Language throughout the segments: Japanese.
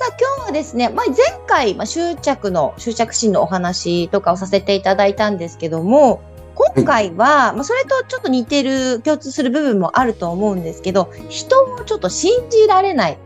さあ、今日はですね、まあ、前回、まあ、執着の、執着心のお話とかをさせていただいたんですけども、今回は、まあ、それとちょっと似てる、共通する部分もあると思うんですけど、人をちょっと信じられない。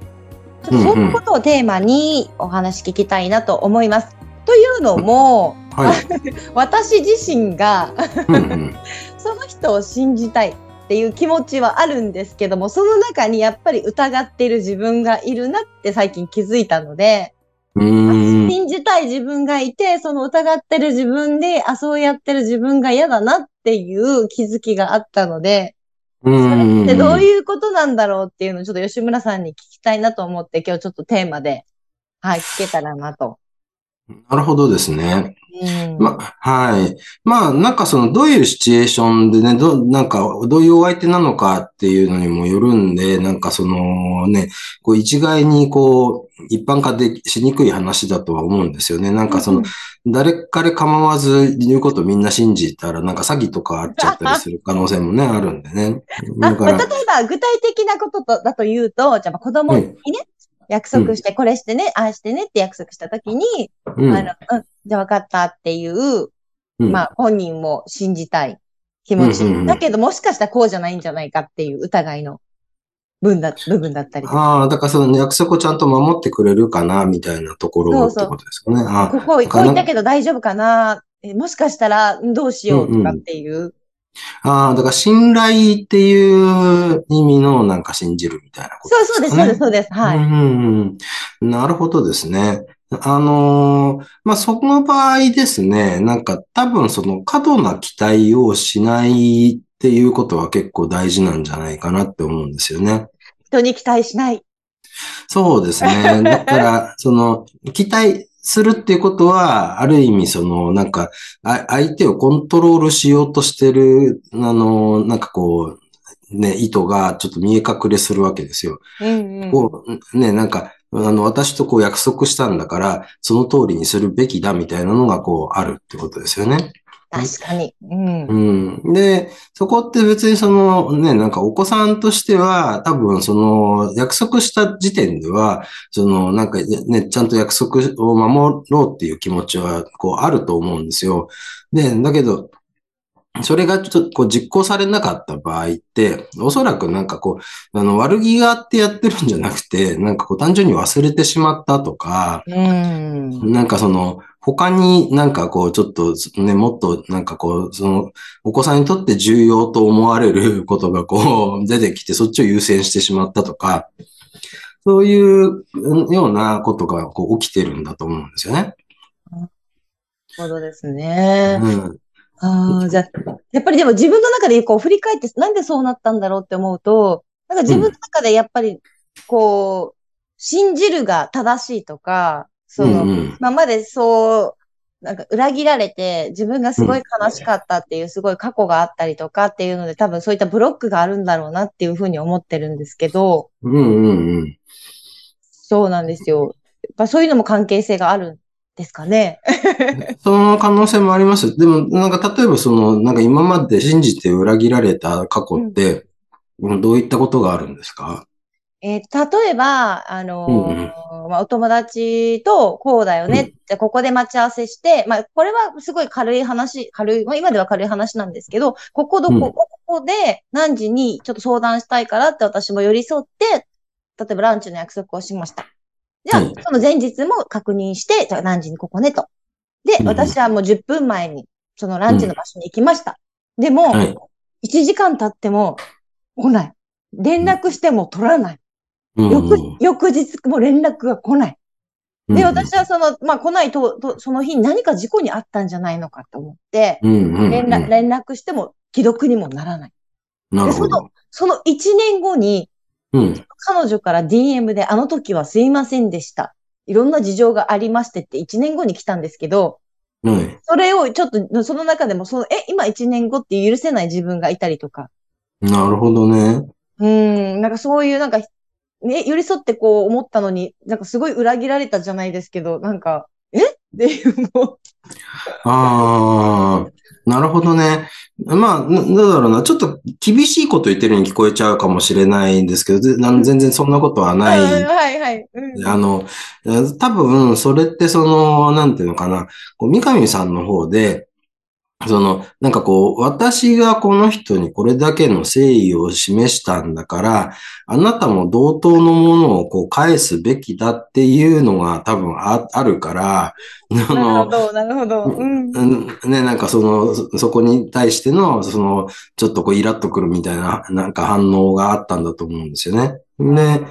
ちょっとそういうことをテーマにお話聞きたいなと思います。というのも、はい。私自身がうんうん その人を信じたいっていう気持ちはあるんですけども、その中にやっぱり疑ってる自分がいるなって最近気づいたので。信じたい自分がいて、その疑ってる自分で、あ、そうやってる自分が嫌だなっていう気づきがあったので、うーん。でどういうことなんだろうっていうのをちょっと吉村さんに聞きたいなと思って、今日ちょっとテーマで、はい、聞けたらなと。なるほどですね。うん。ま、はい。まあ、なんかその、どういうシチュエーションでね、ど、なんか、どういうお相手なのかっていうのにもよるんで、なんかそのね、こう一概にこう、一般化でしにくい話だとは思うんですよね。なんかその、誰彼構わず言うことみんな信じたら、なんか詐欺とかあっちゃったりする可能性もね、あるんでね。あ、だからまあ例、えば具体的なこととだと言うと、じゃあまあ子供にね、約束して、これしてね、ああしてねって約束したときに、うんあの、うん、じゃあ分かったっていう、うんまあ本人も信じたい気持ち。うんうんうんだけどもしかしたらこうじゃないんじゃないかっていう疑いの分だ部分だったり。ああ、だからその約束をちゃんと守ってくれるかな、みたいなところそうそうってことですかね。あここ、こう言ったけど大丈夫かなえもしかしたらんどうしようとかっていう。ああ、だから信頼っていう意味のなんか信じるみたいなことそうそうです、そうです、そうです。はい。うんうんうんなるほどですね。あのーまあ、その場合ですね、なんか多分その過度な期待をしないっていうことは結構大事なんじゃないかなって思うんですよね。人に期待しない。そうですね。だから、その、期待するっていうことは、ある意味、その、なんか、あ相手をコントロールしようとしてる、あの、なんかこう、ね、意図がちょっと見え隠れするわけですよ。うんうん。こう、ね、なんか、あの、私とこう約束したんだから、その通りにするべきだみたいなのがこう、あるってことですよね。確かに。うん。うん。で、そこって別にそのね、なんかお子さんとしては、多分その約束した時点では、そのなんかね、ちゃんと約束を守ろうっていう気持ちはこうあると思うんですよ。で、だけど、それがちょっとこう実行されなかった場合って、おそらくなんかこう、あの悪気があってやってるんじゃなくて、なんかこう単純に忘れてしまったとか、うん。なんかその、他になんかこう、ちょっとね、もっとなんかこう、その、お子さんにとって重要と思われることがこう、出てきて、そっちを優先してしまったとか、そういうようなことがこう起きてるんだと思うんですよね。なるほどですね。うん。ああ、じゃあ、やっぱりでも自分の中でこう振り返って、なんでそうなったんだろうって思うと、なんか自分の中でやっぱり、こう、信じるが正しいとか、その、うんうん今までそう、なんか裏切られて、自分がすごい悲しかったっていうすごい過去があったりとかっていうので、多分そういったブロックがあるんだろうなっていうふうに思ってるんですけど、うんうんうん。そうなんですよ。やっぱそういうのも関係性があるんですかね？その可能性もあります。でも、なんか例えばその、なんか今まで信じて裏切られた過去って、うんどういったことがあるんですか？えー例えば、あのーまあ、お友達とこうだよね、うんじゃあここで待ち合わせして、まあ、これはすごい軽い話、軽い、まあ、今では軽い話なんですけど、ここどこ、うんここで何時にちょっと相談したいからって私も寄り添って、例えばランチの約束をしました。じゃあ、はいその前日も確認して、じゃあ何時にここねと。で、うん私はもう10分前に、そのランチの場所に行きました。でも、はい。1時間経っても来ない。連絡しても取らない。うん翌、翌日も連絡が来ない。うんで、私はその、まあ、来ないと、とその日に何か事故にあったんじゃないのかと思って、連絡、連絡しても既読にもならない。なるほど。その1年後に、うん。彼女から DM で、あの時はすいませんでした。いろんな事情がありましてって1年後に来たんですけど、はい。それをちょっと、その中でも、その、え、今1年後って許せない自分がいたりとか、なるほどね。うん、なんかそういう、なんか、ね、寄り添ってこう思ったのに、なんかすごい裏切られたじゃないですけど、なんか、え？っていう、もう、ああ、なるほどね。まあ、ななんだろうな。ちょっと厳しいこと言ってるように聞こえちゃうかもしれないんですけど、ぜな全然そんなことはない。はいはいはい。うんあの、多分、それってその、なんていうのかな。こう三上さんの方で、その、なんかこう、私がこの人にこれだけの誠意を示したんだから、あなたも同等のものをこう返すべきだっていうのが多分ああるから、あなるのほど、なるほど。うん。うんね、なんかその、そそこに対しての、その、ちょっとこうイラッとくるみたいな、なんか反応があったんだと思うんですよね。で、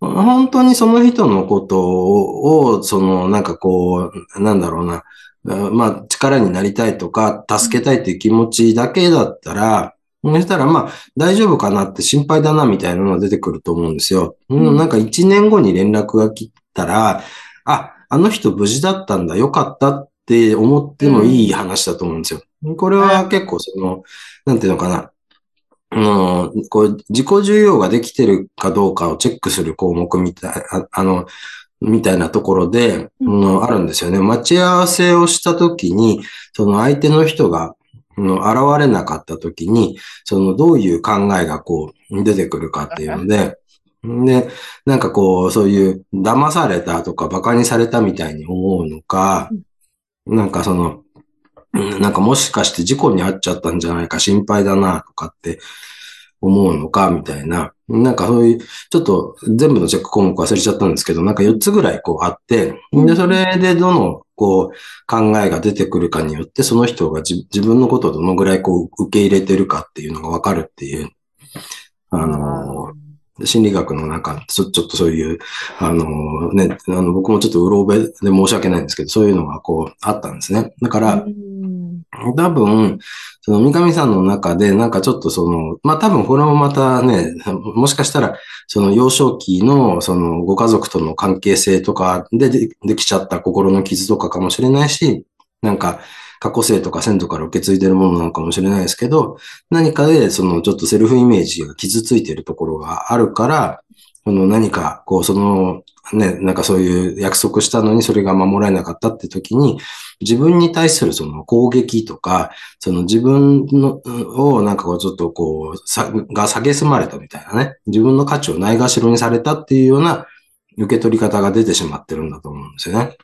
本当にその人のことを、その、なんかこう、なんだろうな、うんまあ、力になりたいとか、助けたいっていう気持ちだけだったら、そしたら、まあ、大丈夫かなって心配だな、みたいなのが出てくると思うんですよ。うんうんなんか一年後に連絡が来たら、あ、あの人無事だったんだ、よかったって思ってもいい話だと思うんですよ。これは結構その、なんていうのかな。うん、こう、自己重要ができてるかどうかをチェックする項目みたい、ああの、みたいなところで、ううんん、あるんですよね。待ち合わせをしたときに、その相手の人が、うん現れなかったときに、そのどういう考えがこう出てくるかっていうので、で、なんかこう、そういう騙されたとか馬鹿にされたみたいに思うのか、なんかその、うんなんかもしかして事故に遭っちゃったんじゃないか心配だなとかって思うのかみたいな。なんかそういう、ちょっと全部のチェック項目忘れちゃったんですけど、なんか4つぐらいこうあって、で、それでどのこう考えが出てくるかによって、その人が自自分のことをどのぐらいこう受け入れてるかっていうのがわかるっていう、あの、心理学のなんか、ちょっとそういう、あのね、あの僕もちょっとうろ覚えで申し訳ないんですけど、そういうのがこうあったんですね。だから、うん多分、その三上さんの中で、なんかちょっとその、まあ多分これもまたね、もしかしたら、その幼少期のそのご家族との関係性とかでできちゃった心の傷とかかもしれないし、なんか過去性とか先祖から受け継いでるものなのかもしれないですけど、何かでそのちょっとセルフイメージが傷ついてるところがあるから、その何かこうそのね、なんかそういう約束したのにそれが守られなかったって時に、自分に対するその攻撃とか、その自分のをなんかこうちょっとこう、さが蔑まれたみたいなね。自分の価値をないがしろにされたっていうような受け取り方が出てしまってるんだと思うんですよね。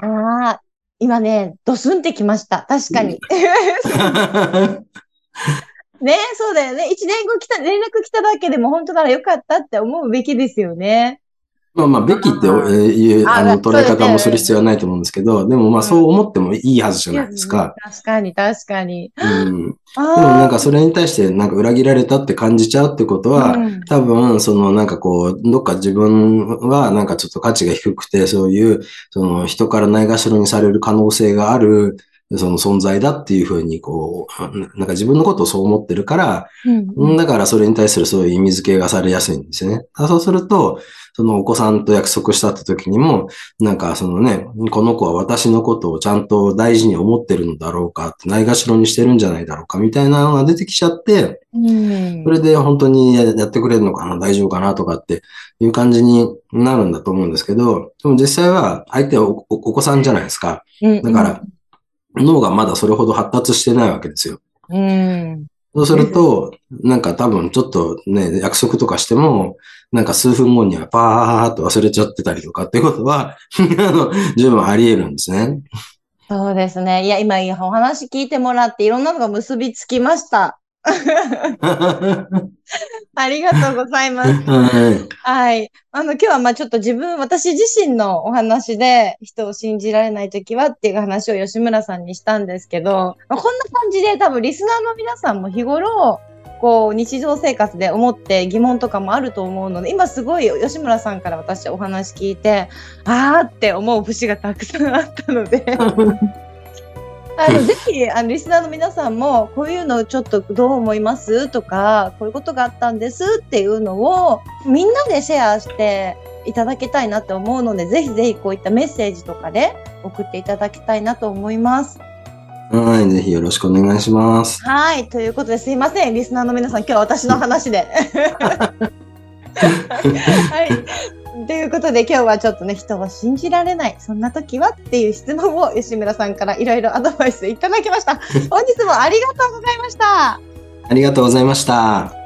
ああ、今ね、ドスンってきました。確かに。ねそうだよね。一年後来た、連絡来ただけでも本当ならよかったって思うべきですよね。まあまあ、べきっていう、ああの、捉え方もする必要はないと思うんですけど、でもまあそう思ってもいいはずじゃないですか。確かに、確かに。うん。あでもなんかそれに対してなんか裏切られたって感じちゃうってことは、うん多分、そのなんかこう、どっか自分はなんかちょっと価値が低くて、そういう、その人からないがしろにされる可能性がある、その存在だっていうふうにこう、なんか自分のことをそう思ってるから、うんだからそれに対するそういう意味付けがされやすいんですよね。そうすると、そのお子さんと約束したって時にも、なんかそのね、この子は私のことをちゃんと大事に思ってるのだろうかって、ないがしろにしてるんじゃないだろうかみたいなのが出てきちゃって、うんそれで本当にややってくれるのかな、大丈夫かなとかっていう感じになるんだと思うんですけど、でも実際は相手はお子さんじゃないですか。うんだから、脳がまだそれほど発達してないわけですよ。うん。そうすると、なんか多分ちょっとね、約束とかしても、なんか数分後にはパーッと忘れちゃってたりとかっていうことは、あの、十分あり得るんですね。そうですね。いや、今、お話聞いてもらって、いろんなのが結びつきました。ありがとうございます。はい。あの、今日はまあちょっと自分、私自身のお話で人を信じられないときはっていう話を吉村さんにしたんですけど、まあこんな感じで多分リスナーの皆さんも日頃、こう日常生活で思って疑問とかもあると思うので、今すごい吉村さんから私お話聞いて、あーって思う節がたくさんあったので、あの、ぜひ、あの、リスナーの皆さんも、こういうのちょっとどう思います？とか、こういうことがあったんですっていうのを、みんなでシェアしていただけたいなって思うので、ぜひぜひこういったメッセージとかで送っていただきたいなと思います。はい、ぜひよろしくお願いします。はい。ということですいません。リスナーの皆さん、今日は私の話で。はい。ということで今日はちょっとね、人を信じられない、そんな時はっていう質問を吉村さんからいろいろ アドバイスいただきました。本日もありがとうございました。ありがとうございました。